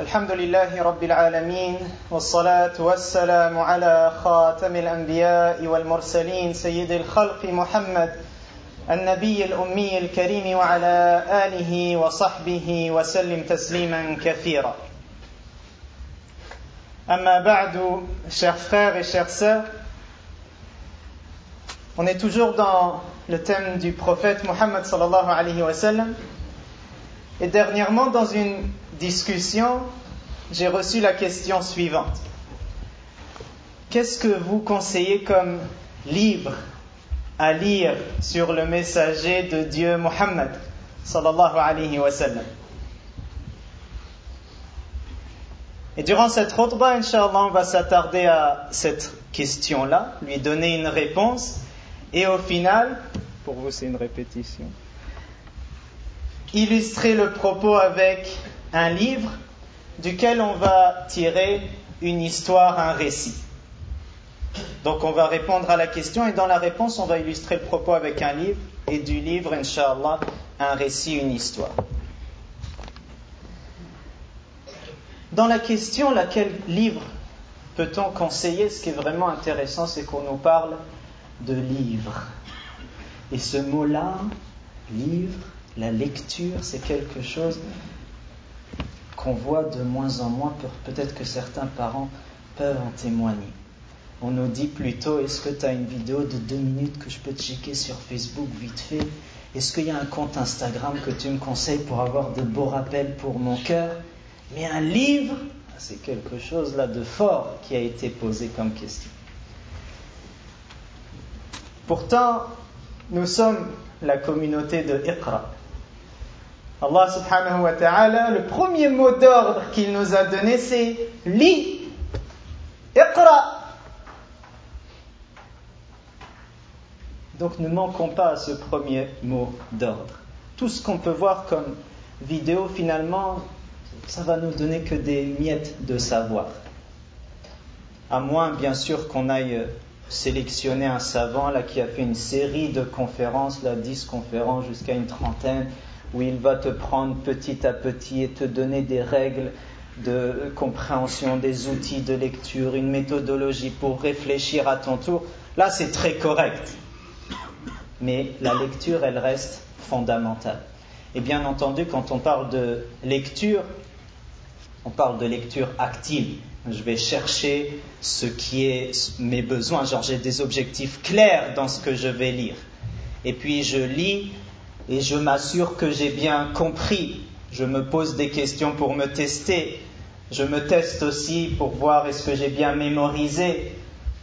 الحمد لله رب العالمين والصلاة والسلام على خاتم الأنبياء والمرسلين سيد الخلق محمد النبي الأمي الكريم وعلى آله وصحبه وسلم تسليما كثيرا. أما بعد chers frères et chères sœurs on est toujours dans le thème du prophète Mohammed sallallahu alayhi wa sallam. Et dernièrement dans une discussion, j'ai reçu la question suivante. Qu'est-ce que vous conseillez comme livre à lire sur le messager de Dieu Muhammad sallallahu Et durant cette khutbah, Inch'Allah, on va s'attarder à cette question-là, lui donner une réponse, et au final, pour vous c'est une répétition, illustrer le propos avec un livre duquel on va tirer une histoire, un récit. Donc on va répondre à la question et dans la réponse on va illustrer le propos avec un livre et du livre, inshallah, un récit, une histoire. Dans la question, laquelle livre peut-on conseiller Ce qui est vraiment intéressant, c'est qu'on nous parle de livre. Et ce mot-là, livre, la lecture, c'est quelque chose qu'on voit de moins en moins, peut-être que certains parents peuvent en témoigner. On nous dit plutôt, est-ce que tu as une vidéo de deux minutes que je peux checker sur Facebook vite fait? Est-ce qu'il y a un compte Instagram que tu me conseilles pour avoir de beaux rappels pour mon cœur? Mais un livre, c'est quelque chose là de fort qui a été posé comme question. Pourtant, nous sommes la communauté de Iqra. Allah subhanahu wa ta'ala, le premier mot d'ordre qu'il nous a donné, c'est lis, iqra. Donc ne manquons pas à ce premier mot d'ordre. Tout ce qu'on peut voir comme vidéo, finalement, ça va nous donner que des miettes de savoir. À moins, bien sûr, qu'on aille sélectionner un savant là qui a fait une série de conférences, là, 10 conférences jusqu'à une trentaine, où il va te prendre petit à petit et te donner des règles de compréhension, des outils de lecture, une méthodologie pour réfléchir à ton tour. Là, c'est très correct. Mais la lecture, elle reste fondamentale. Et bien entendu, quand on parle de lecture, on parle de lecture active. Je vais chercher ce qui est mes besoins, genre j'ai des objectifs clairs dans ce que je vais lire. Et puis je lis et je m'assure que j'ai bien compris. Je me pose des questions pour me tester. Je me teste aussi pour voir est-ce que j'ai bien mémorisé.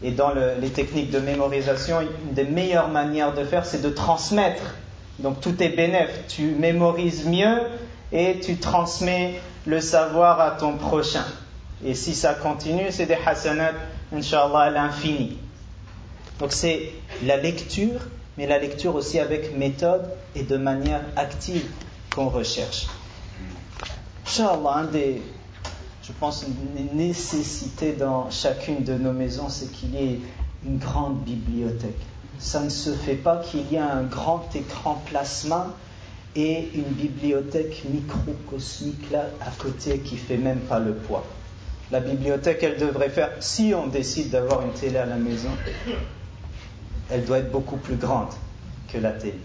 Et dans les techniques de mémorisation, une des meilleures manières de faire, c'est de transmettre. Donc tout est bénéf. Tu mémorises mieux et tu transmets le savoir à ton prochain. Et si ça continue, c'est des hasanat, inshallah, à l'infini. Donc c'est la lecture mais la lecture aussi avec méthode et de manière active qu'on recherche. Inch'Allah, un des, je pense, une nécessité dans chacune de nos maisons, c'est qu'il y ait une grande bibliothèque. Ça ne se fait pas qu'il y ait un grand écran plasma et une bibliothèque microcosmique là à côté qui fait même pas le poids. La bibliothèque, elle devrait faire, si on décide d'avoir une télé à la maison, elle doit être beaucoup plus grande que la télé.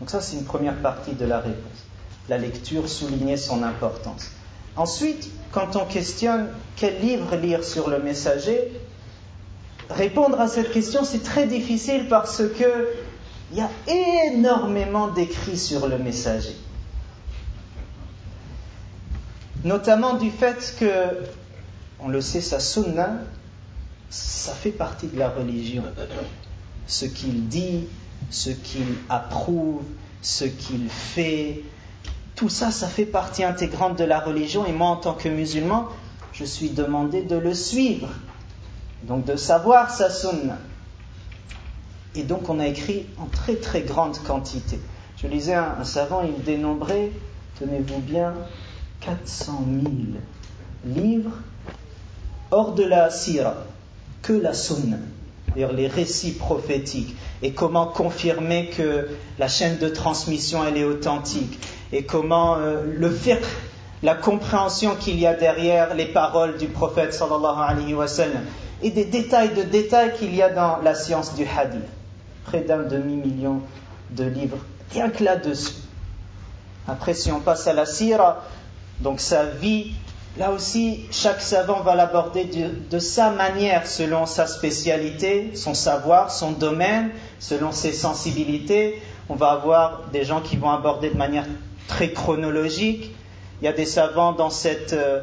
Donc ça, c'est une première partie de la réponse. La lecture soulignait son importance. Ensuite, quand on questionne quel livre lire sur le messager, répondre à cette question, c'est très difficile parce que il y a énormément d'écrits sur le messager. Notamment du fait que, on le sait, sa sunna, ça fait partie de la religion. Ce qu'il dit, ce qu'il approuve, ce qu'il fait, tout ça, ça fait partie intégrante de la religion. Et moi, en tant que musulman, je suis demandé de le suivre. Donc de savoir sa sunna. Et donc on a écrit en très très grande quantité. Je lisais un, savant, il dénombrait, tenez-vous bien, 400 000 livres hors de la sira, que la sunna, c'est-à-dire les récits prophétiques, et comment confirmer que la chaîne de transmission elle est authentique, et comment euh, le fiqh la compréhension qu'il y a derrière les paroles du prophète sallallahu alayhi wa sallam et des détails de détails qu'il y a dans la science du hadith. Près d'un demi-million de livres, rien que là-dessus. Après, si on passe à la sira, donc sa vie, là aussi, chaque savant va l'aborder de, sa manière, selon sa spécialité, son savoir, son domaine, selon ses sensibilités. On va avoir des gens qui vont aborder de manière très chronologique. Il y a des savants dans cette euh,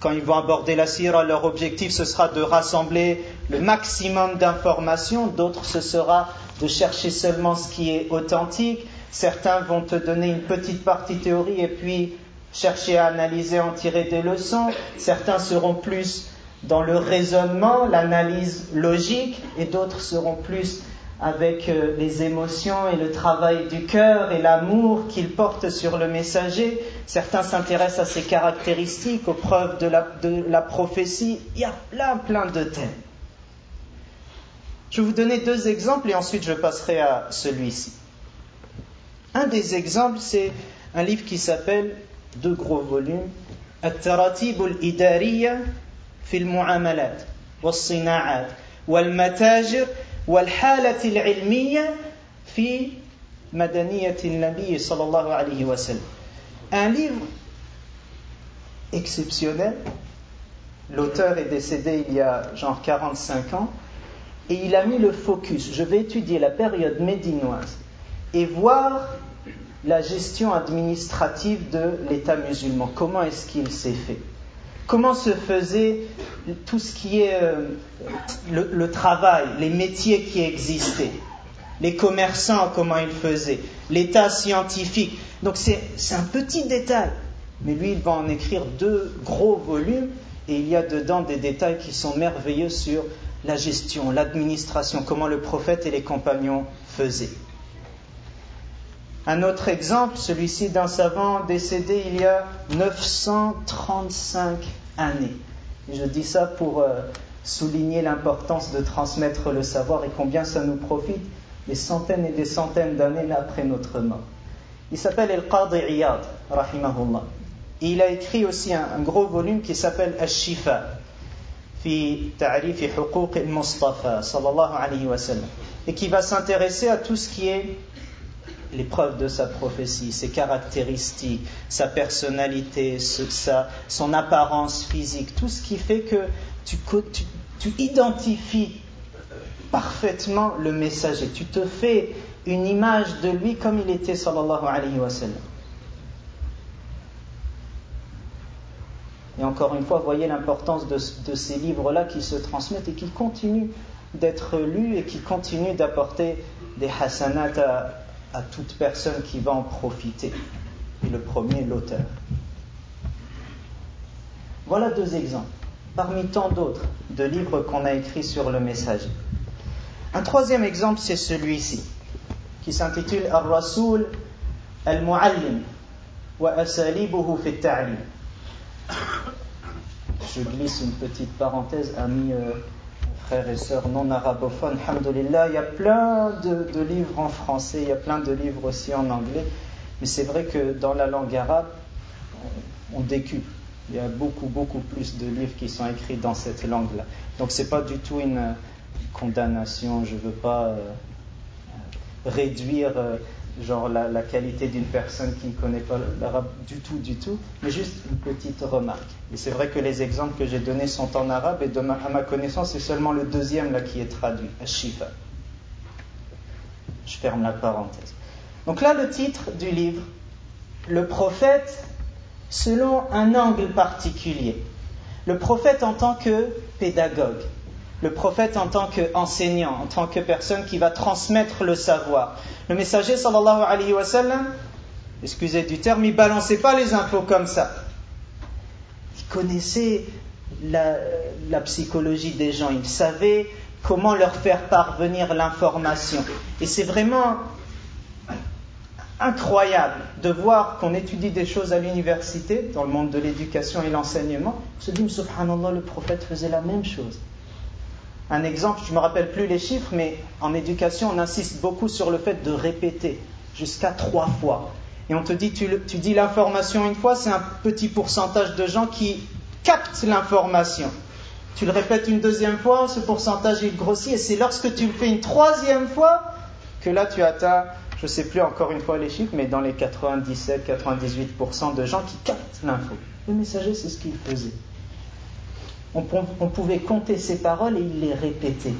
quand ils vont aborder la sira, leur objectif ce sera de rassembler le maximum d'informations, d'autres ce sera de chercher seulement ce qui est authentique. Certains vont te donner une petite partie théorie et puis chercher à analyser, en tirer des leçons. Certains seront plus dans le raisonnement, l'analyse logique, et d'autres seront plus avec euh, les émotions et le travail du cœur et l'amour qu'il porte sur le messager. Certains s'intéressent à ses caractéristiques, aux preuves de la, de la, prophétie. Il y a plein, plein de thèmes. Je vais vous donner deux exemples et ensuite je passerai à celui-ci. Un des exemples, c'est un livre qui s'appelle, deux gros volumes, التراتيب الإدارية في المعاملات والصناعات والمتاجر والحالة العلمية في مدنية النبي صلى الله عليه وسلم Un livre exceptionnel. L'auteur est décédé il y a genre 45 ans et il a mis le focus. Je vais étudier la période médinoise et voir la gestion administrative de l'État musulman. Comment est-ce qu'il s'est fait? Comment se faisait tout ce qui est euh, le, le, travail, les métiers qui existaient, les commerçants, comment ils faisaient, l'état scientifique. Donc c'est un petit détail, mais lui, il va en écrire deux gros volumes et il y a dedans des détails qui sont merveilleux sur la gestion, l'administration, comment le prophète et les compagnons faisaient. Un autre exemple, celui-ci d'un savant décédé il y a 935 années. je dis ça pour euh, souligner l'importance de transmettre le savoir et combien ça nous profite des centaines et des centaines d'années après notre mort. Il s'appelle El-Qadi Iyad, rahimahullah. Et il a écrit aussi un, gros volume qui s'appelle Al-Shifa, fi ta'rif huquq al-Mustafa, sallallahu alayhi wa et qui va s'intéresser à tout ce qui est l'épreuve de sa prophétie, ses caractéristiques, sa personnalité, sa, son apparence physique, tout ce qui fait que tu identifies parfaitement le messager. Tu te fais une image de lui comme il était, sallallahu alayhi wa sallam. Et encore une fois, voyez l'importance de, de, ces livres-là qui se transmettent et qui continuent d'être lus et qui continuent d'apporter des hasanat à, à toute personne qui va en profiter. Et le premier, l'auteur. Voilà deux exemples, parmi tant d'autres, de livres qu'on a écrits sur le message. Un troisième exemple, c'est celui-ci, qui s'intitule Ar-Rasoul al-Mu'allim wa asalibuhu fi. Je glisse une petite parenthèse, ami. Euh, frères et sœurs non arabophones, alhamdoulilah, il y a plein de, livres en français, il y a plein de livres aussi en anglais, mais c'est vrai que dans la langue arabe, on, on décuple. Il y a beaucoup, beaucoup plus de livres qui sont écrits dans cette langue-là. Donc c'est pas du tout une condamnation, je ne veux pas euh, réduire euh, genre la, qualité d'une personne qui ne connaît pas l'arabe du tout, du tout, mais juste une petite remarque. Et c'est vrai que les exemples que j'ai donnés sont en arabe et à ma connaissance, c'est seulement le deuxième là qui est traduit, Shifa. Je ferme la parenthèse. Donc là, le titre du livre, le prophète selon un angle particulier. Le prophète en tant que pédagogue, le prophète en tant qu'enseignant, en tant que personne qui va transmettre le savoir. Le messager sallallahu alayhi wa sallam, excusez du terme, il balançait pas les infos comme ça. Il connaissait la, la psychologie des gens, il savait comment leur faire parvenir l'information. Et c'est vraiment incroyable de voir qu'on étudie des choses à l'université, dans le monde de l'éducation et l'enseignement. On se dit, subhanallah, le prophète faisait la même chose. Un exemple, je ne me rappelle plus les chiffres, mais en éducation, on insiste beaucoup sur le fait de répéter jusqu'à trois fois. et on te dit, tu, dis l'information une fois, c'est un petit pourcentage de gens qui captent l'information. Tu le répètes une deuxième fois, ce pourcentage il grossit, et c'est lorsque tu le fais une troisième fois que là tu atteins, je ne sais plus encore une fois les chiffres, mais dans les 97-98% de gens qui captent l'info. Le messager, c'est ce qu'il faisait. On, pouvait compter ses paroles et il les répétait.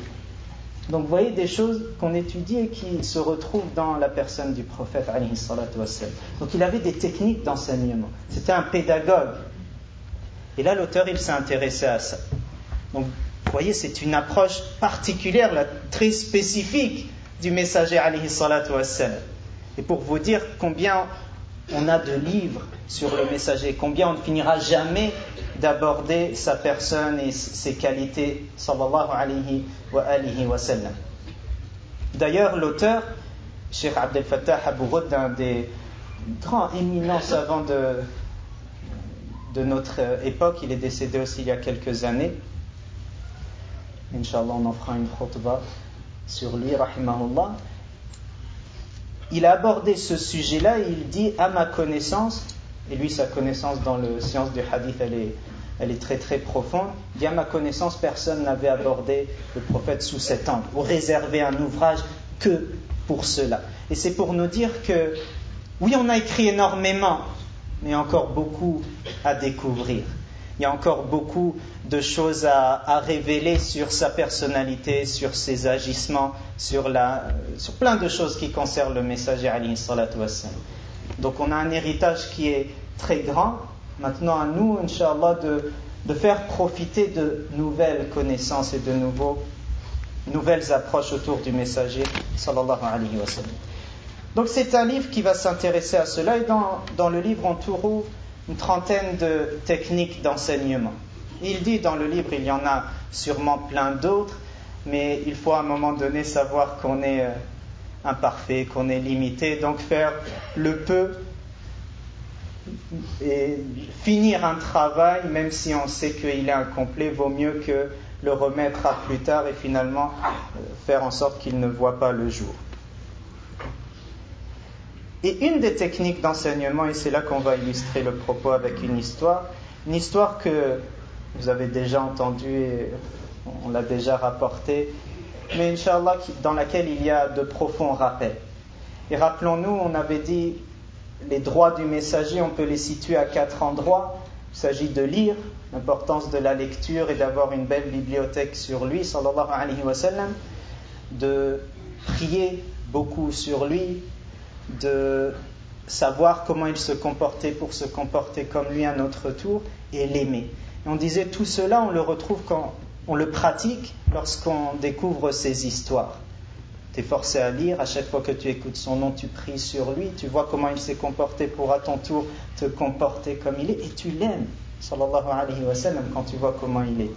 Donc vous voyez des choses qu'on étudie et qui se retrouvent dans la personne du prophète. Donc il avait des techniques d'enseignement. C'était un pédagogue. Et là, l'auteur, il s'est intéressé à ça. Donc vous voyez, c'est une approche particulière, très spécifique du messager. Et pour vous dire combien on a de livres sur le messager, combien on ne finira jamais d'aborder sa personne et ses qualités, sallallahu alayhi wa alihi wa. D'ailleurs, l'auteur, Cheikh Abdel Fattah Abouroud, un des grands éminents savants de, de notre époque, il est décédé aussi il y a quelques années. Inch'Allah, on en fera une khutbah sur lui, rahimahullah. Il a abordé ce sujet-là et il dit, à ma connaissance, et lui, sa connaissance dans le science du hadith, elle est, très très profonde. Bien ma connaissance, personne n'avait abordé le prophète sous cet angle, ou réservé un ouvrage que pour cela. Et c'est pour nous dire que, oui, on a écrit énormément, mais encore beaucoup à découvrir. Il y a encore beaucoup de choses à, révéler sur sa personnalité, sur ses agissements, sur, plein de choses qui concernent le messager Donc on a un héritage qui est très grand. Maintenant à nous, Inch'Allah, de, de faire profiter de nouvelles connaissances et de nouveaux, nouvelles approches autour du messager sallallahu alayhi wa. Donc c'est un livre qui va s'intéresser à cela et dans, dans le livre on trouve une trentaine de techniques d'enseignement. Il dit dans le livre, il y en a sûrement plein d'autres, mais il faut à un moment donné savoir qu'on est euh, imparfait, qu'on est limité, donc faire le peu et finir un travail, même si on sait qu'il est incomplet, vaut mieux que le remettre à plus tard et finalement euh, faire en sorte qu'il ne voit pas le jour. Et une des techniques d'enseignement, et c'est là qu'on va illustrer le propos avec une histoire, une histoire que vous avez déjà entendue et on l'a déjà rapportée, mais Inch'Allah, dans laquelle il y a de profonds rappels. Et rappelons-nous, on avait dit les droits du messager, on peut les situer à quatre endroits. Il s'agit de lire, l'importance de la lecture et d'avoir une belle bibliothèque sur lui, sallallahu alayhi wa sallam, de prier beaucoup sur lui, de savoir comment il se comportait pour se comporter comme lui à notre tour et l'aimer. Et on disait tout cela, on le retrouve quand on le pratique lorsqu'on découvre ses histoires. Tu es forcé à lire, à chaque fois que tu écoutes son nom, tu pries sur lui, tu vois comment il s'est comporté pour à ton tour te comporter comme il est, et tu l'aimes, sallallahu alayhi wa sallam, quand tu vois comment il est.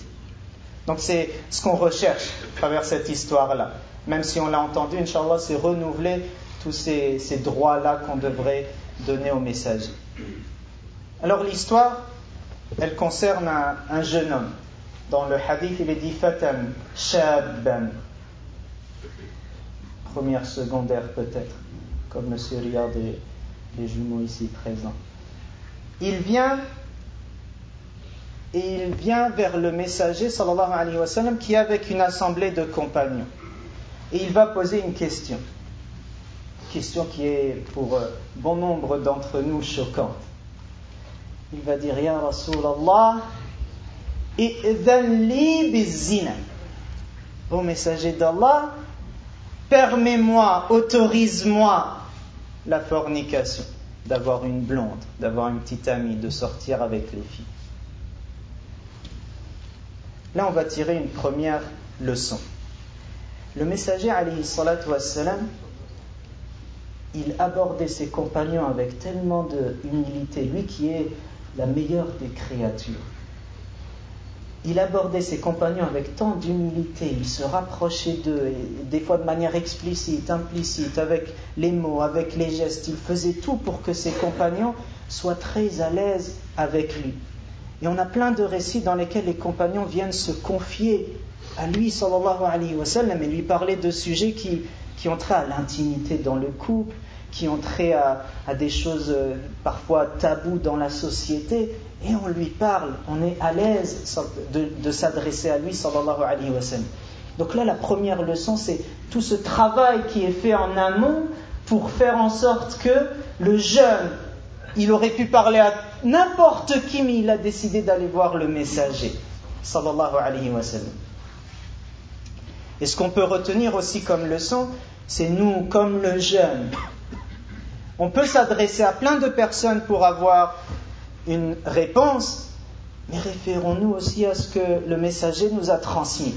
Donc c'est ce qu'on recherche à travers cette histoire-là. Même si on l'a entendu, Inch'Allah, c'est renouveler tous ces, droits-là qu'on devrait donner au messager. Alors l'histoire, elle concerne un, jeune homme. Dans le hadith, il est dit Fatan, Shabban. Première secondaire peut-être, comme monsieur regarde les, les jumeaux ici présents. Il vient et il vient vers le messager sallallahu alayhi wa sallam qui est avec une assemblée de compagnons. Et il va poser une question question qui est pour euh, bon nombre d'entre nous choquante. Il va dire Ya Rasulallah, li bizina. Ô messager d'Allah, permets-moi, autorise-moi la fornication, d'avoir une blonde, d'avoir une petite amie, de sortir avec les filles. Là, on va tirer une première leçon. Le messager, alayhi salatu wassalam, il abordait ses compagnons avec tellement d'humilité, lui qui est la meilleure des créatures. Il abordait ses compagnons avec tant d'humilité, il se rapprochait d'eux, des fois de manière explicite, implicite, avec les mots, avec les gestes. Il faisait tout pour que ses compagnons soient très à l'aise avec lui. Et on a plein de récits dans lesquels les compagnons viennent se confier à lui, sallallahu alayhi wa sallam, et lui parler de sujets qui, qui ont trait à l'intimité dans le couple, qui ont trait à, des choses euh, parfois taboues dans la société, et on lui parle, on est à l'aise de, s'adresser à lui, sallallahu alayhi wa sallam. Donc là, la première leçon, c'est tout ce travail qui est fait en amont pour faire en sorte que le jeune, il aurait pu parler à n'importe qui, mais il a décidé d'aller voir le messager, sallallahu alayhi wa sallam. Et ce qu'on peut retenir aussi comme leçon, c'est nous, comme le jeune. On peut s'adresser à plein de personnes pour avoir une réponse, mais référons-nous aussi à ce que le messager nous a transmis.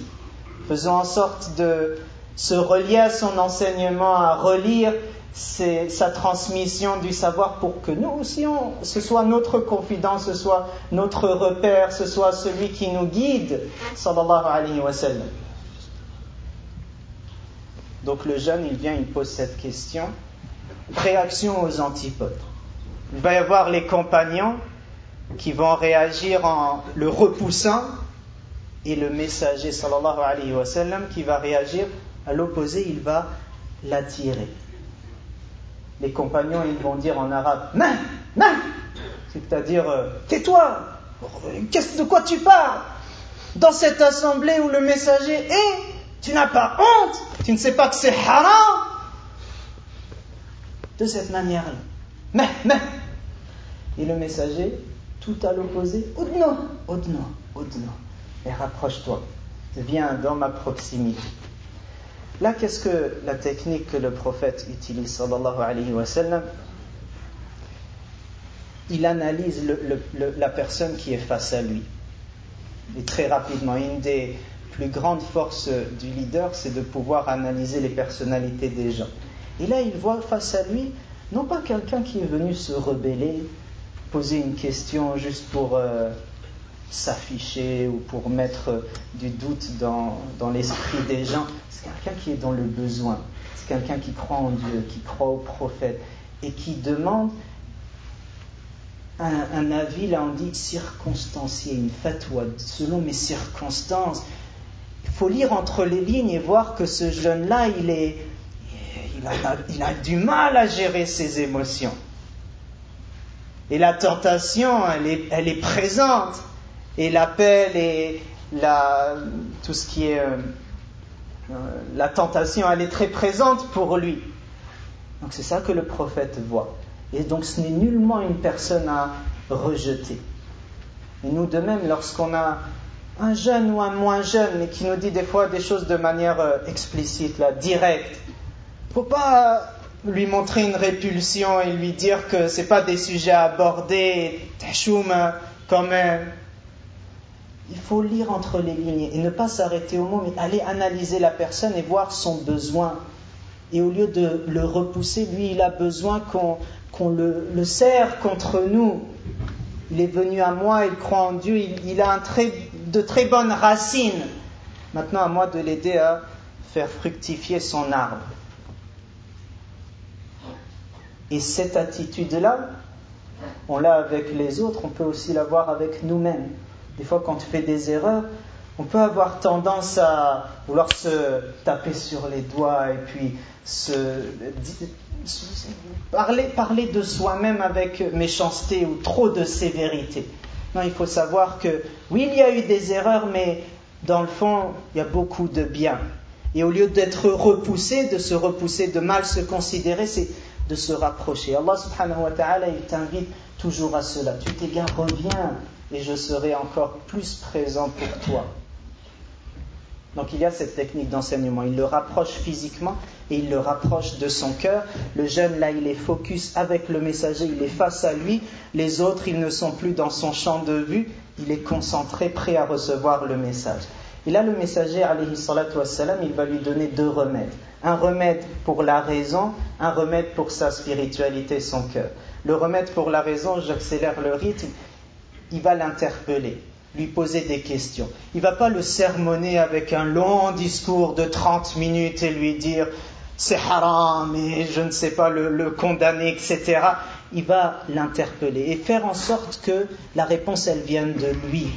Faisons en sorte de se relier à son enseignement, à relire sa transmission du savoir pour que nous aussi, ce soit notre confidence, ce soit notre repère, ce soit celui qui nous guide. Donc le jeune, il vient, il pose cette question. Réaction aux antipodes. Il va y avoir les compagnons qui vont réagir en le repoussant et le messager sallallahu alayhi wa sallam qui va réagir à l'opposé, il va l'attirer. Les compagnons, ils vont dire en arabe Non, non C'est-à-dire, euh, tais-toi! Qu'est-ce de quoi tu parles? Dans cette assemblée où le messager est, tu n'as pas honte Tu ne sais pas que c'est haram. De cette manière-là. Mais, mais! Et le messager, tout à l'opposé, Oudno, Oudno, Oudno. Et rapproche-toi. Viens dans ma proximité. Là, qu'est-ce que la technique que le prophète utilise, sallallahu alayhi wa sallam? Il analyse la personne qui est face à lui. Et très rapidement, une des plus grandes forces du leader, c'est de pouvoir analyser les personnalités des gens. Et là, il voit face à lui, non pas quelqu'un qui est venu se rebeller, poser une question juste pour euh, s'afficher ou pour mettre du doute dans, dans l'esprit des gens. C'est quelqu'un qui est dans le besoin. C'est quelqu'un qui croit en Dieu, qui croit au prophète et qui demande un, un avis, là on dit circonstancié, une fatwa, selon mes circonstances. Il faut lire entre les lignes et voir que ce jeune-là, il, est, il, a, il a du mal à gérer ses émotions. Et la tentation, elle est, présente et l'appel et tout ce qui est euh, euh, la tentation, elle est très présente pour lui. Donc c'est ça que le prophète voit. Et donc ce n'est nullement une personne à rejeter. Et nous de même, lorsqu'on a un jeune ou un moins jeune, mais qui nous dit des fois des choses de manière euh, explicite, là, directe, faut pas lui montrer une répulsion et lui dire que ce pas des sujets à aborder, tachoum quand même il faut lire entre les lignes et ne pas s'arrêter au mot, mais aller analyser la personne et voir son besoin. Et au lieu de le repousser, lui, il a besoin qu'on le, serre contre nous. Il est venu à moi, il croit en Dieu, il, a de très bonnes racines. Maintenant, à moi de l'aider à faire fructifier son arbre. Et cette attitude-là, on l'a avec les autres, on peut aussi l'avoir avec nous-mêmes. Des fois, quand tu fais des erreurs, on peut avoir tendance à vouloir se taper sur les doigts et puis se, parler, parler de soi-même avec méchanceté ou trop de sévérité. Non, il faut savoir que oui, il y a eu des erreurs, mais dans le fond, il y a beaucoup de bien. Et au lieu d'être repoussé, de se repousser, de mal se considérer, c'est de se rapprocher. Allah subhanahu wa ta'ala, il t'invite toujours à cela. Tu t'égares, reviens et je serai encore plus présent pour toi. Donc il y a cette technique d'enseignement. Il le rapproche physiquement et il le rapproche de son cœur. Le jeune, là, il est focus avec le messager, il est face à lui. Les autres, ils ne sont plus dans son champ de vue. Il est concentré, prêt à recevoir le message. Et là, le messager, alayhi salatu wassalam, il va lui donner deux remèdes. Un remède pour la raison, un remède pour sa spiritualité, son cœur. Le remède pour la raison, j'accélère le rythme, il va l'interpeller, lui poser des questions. Il ne va pas le sermonner avec un long discours de 30 minutes et lui dire c'est haram et je ne sais pas le, condamner, etc. Il va l'interpeller et faire en sorte que la réponse elle vienne de lui.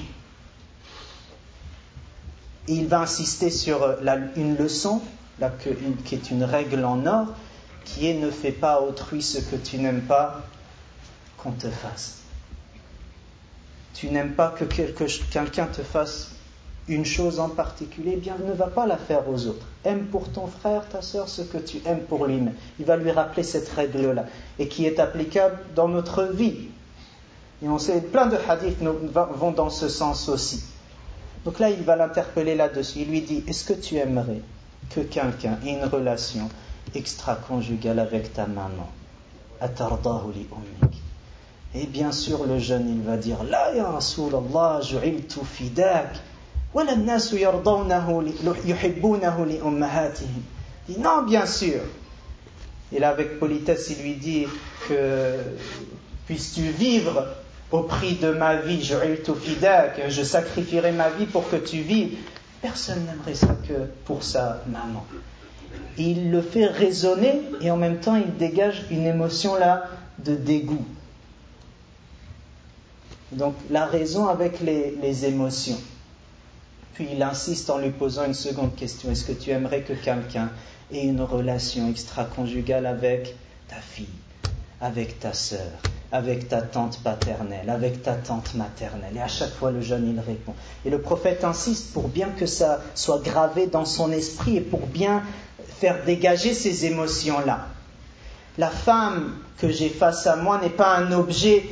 il va insister sur une leçon, qui est une règle en or, qui est ne fais pas à autrui ce que tu n'aimes pas qu'on te fasse. Tu n'aimes pas que quelqu'un te fasse une chose en particulier, eh bien ne va pas la faire aux autres. Aime pour ton frère, ta soeur, ce que tu aimes pour lui-même. Il va lui rappeler cette règle-là et qui est applicable dans notre vie. Et on sait, plein de hadiths vont dans ce sens aussi. Donc là, il va l'interpeller là-dessus. Il lui dit Est-ce que tu aimerais que quelqu'un ait une relation extra-conjugale avec ta maman. Et bien sûr, le jeune, il va dire La ya Rasulallah, ju'iltu fidak. Il non, bien sûr. Il avec politesse, il lui dit que puisses-tu vivre au prix de ma vie, je sacrifierai ma vie pour que tu vives. Personne n'aimerait ça que pour sa maman. Il le fait raisonner et en même temps il dégage une émotion là de dégoût. Donc la raison avec les, les émotions. Puis il insiste en lui posant une seconde question. Est-ce que tu aimerais que quelqu'un ait une relation extra-conjugale avec ta fille, avec ta sœur, avec ta tante paternelle, avec ta tante maternelle. Et à chaque fois, le jeune, il répond. Et le prophète insiste pour bien que ça soit gravé dans son esprit et pour bien faire dégager ces émotions-là. La femme que j'ai face à moi n'est pas un objet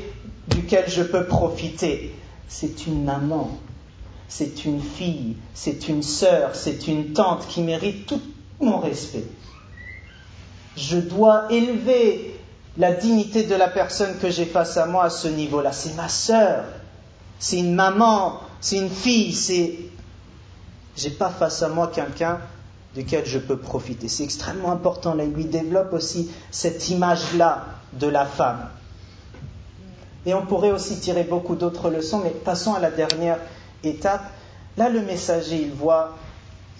duquel je peux profiter. C'est une maman, c'est une fille, c'est une sœur, c'est une tante qui mérite tout mon respect. Je dois élever la dignité de la personne que j'ai face à moi à ce niveau-là. C'est ma sœur, c'est une maman, c'est une fille, c'est. J'ai pas face à moi quelqu'un duquel je peux profiter. C'est extrêmement important. Là, il lui développe aussi cette image-là de la femme. Et on pourrait aussi tirer beaucoup d'autres leçons, mais passons à la dernière étape. Là, le messager, il voit,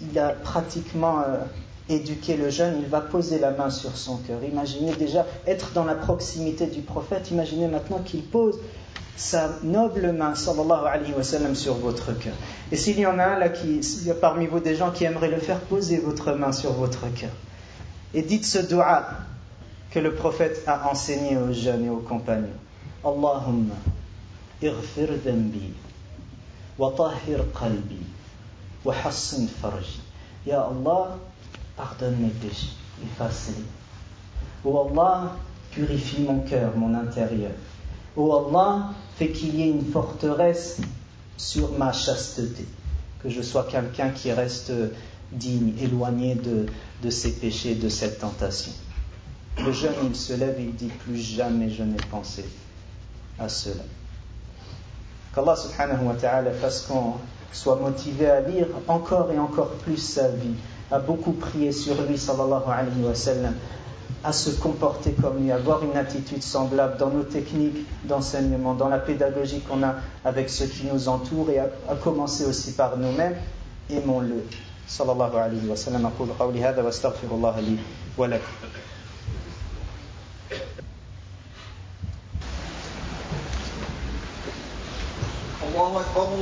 il a pratiquement euh, éduquer le jeune, il va poser la main sur son cœur. Imaginez déjà être dans la proximité du prophète, imaginez maintenant qu'il pose sa noble main, sallallahu alayhi wa sur votre cœur. Et s'il y en a un là, qui, il y a parmi vous des gens qui aimeraient le faire, posez votre main sur votre cœur. Et dites ce dua que le prophète a enseigné aux jeunes et aux compagnons. Allahumma, irfir dhanbi, wa tahir qalbi, wa hassin farji. Pardonne mes péchés, efface-les. Oh Allah, purifie mon cœur, mon intérieur. Oh Allah, fais qu'il y ait une forteresse sur ma chasteté, que je sois quelqu'un qui reste digne, éloigné de, de ces péchés, de cette tentation. Le jeune, il se lève il dit Plus jamais je n'ai pensé à cela. Qu'Allah subhanahu wa ta'ala fasse qu'on soit motivé à lire encore et encore plus sa vie a beaucoup prié sur lui, sallallahu alayhi wa sallam, à se comporter comme lui, à avoir une attitude semblable dans nos techniques d'enseignement, dans la pédagogie qu'on a avec ceux qui nous entourent et à, commencer aussi par nous-mêmes. Aimons-le. Sallallahu alayhi wa sallam. الله أكبر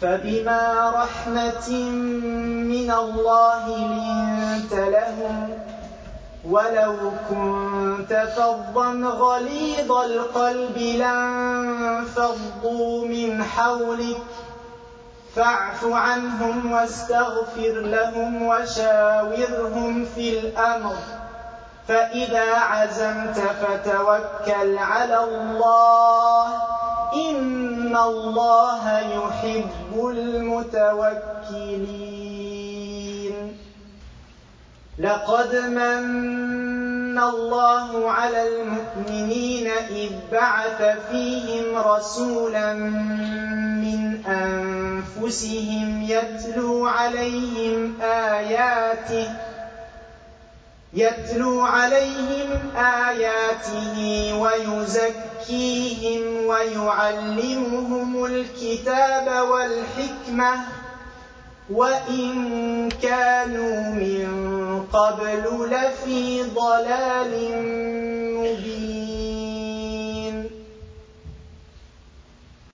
فبما رحمة من الله لنت لهم ولو كنت فظا غليظ القلب لانفضوا من حولك فاعف عنهم واستغفر لهم وشاورهم في الأمر فإذا عزمت فتوكل على الله ان الله يحب المتوكلين لقد من الله على المؤمنين اذ بعث فيهم رسولا من انفسهم يتلو عليهم اياته يتلو عليهم آياته ويزكيهم ويعلمهم الكتاب والحكمة وإن كانوا من قبل لفي ضلال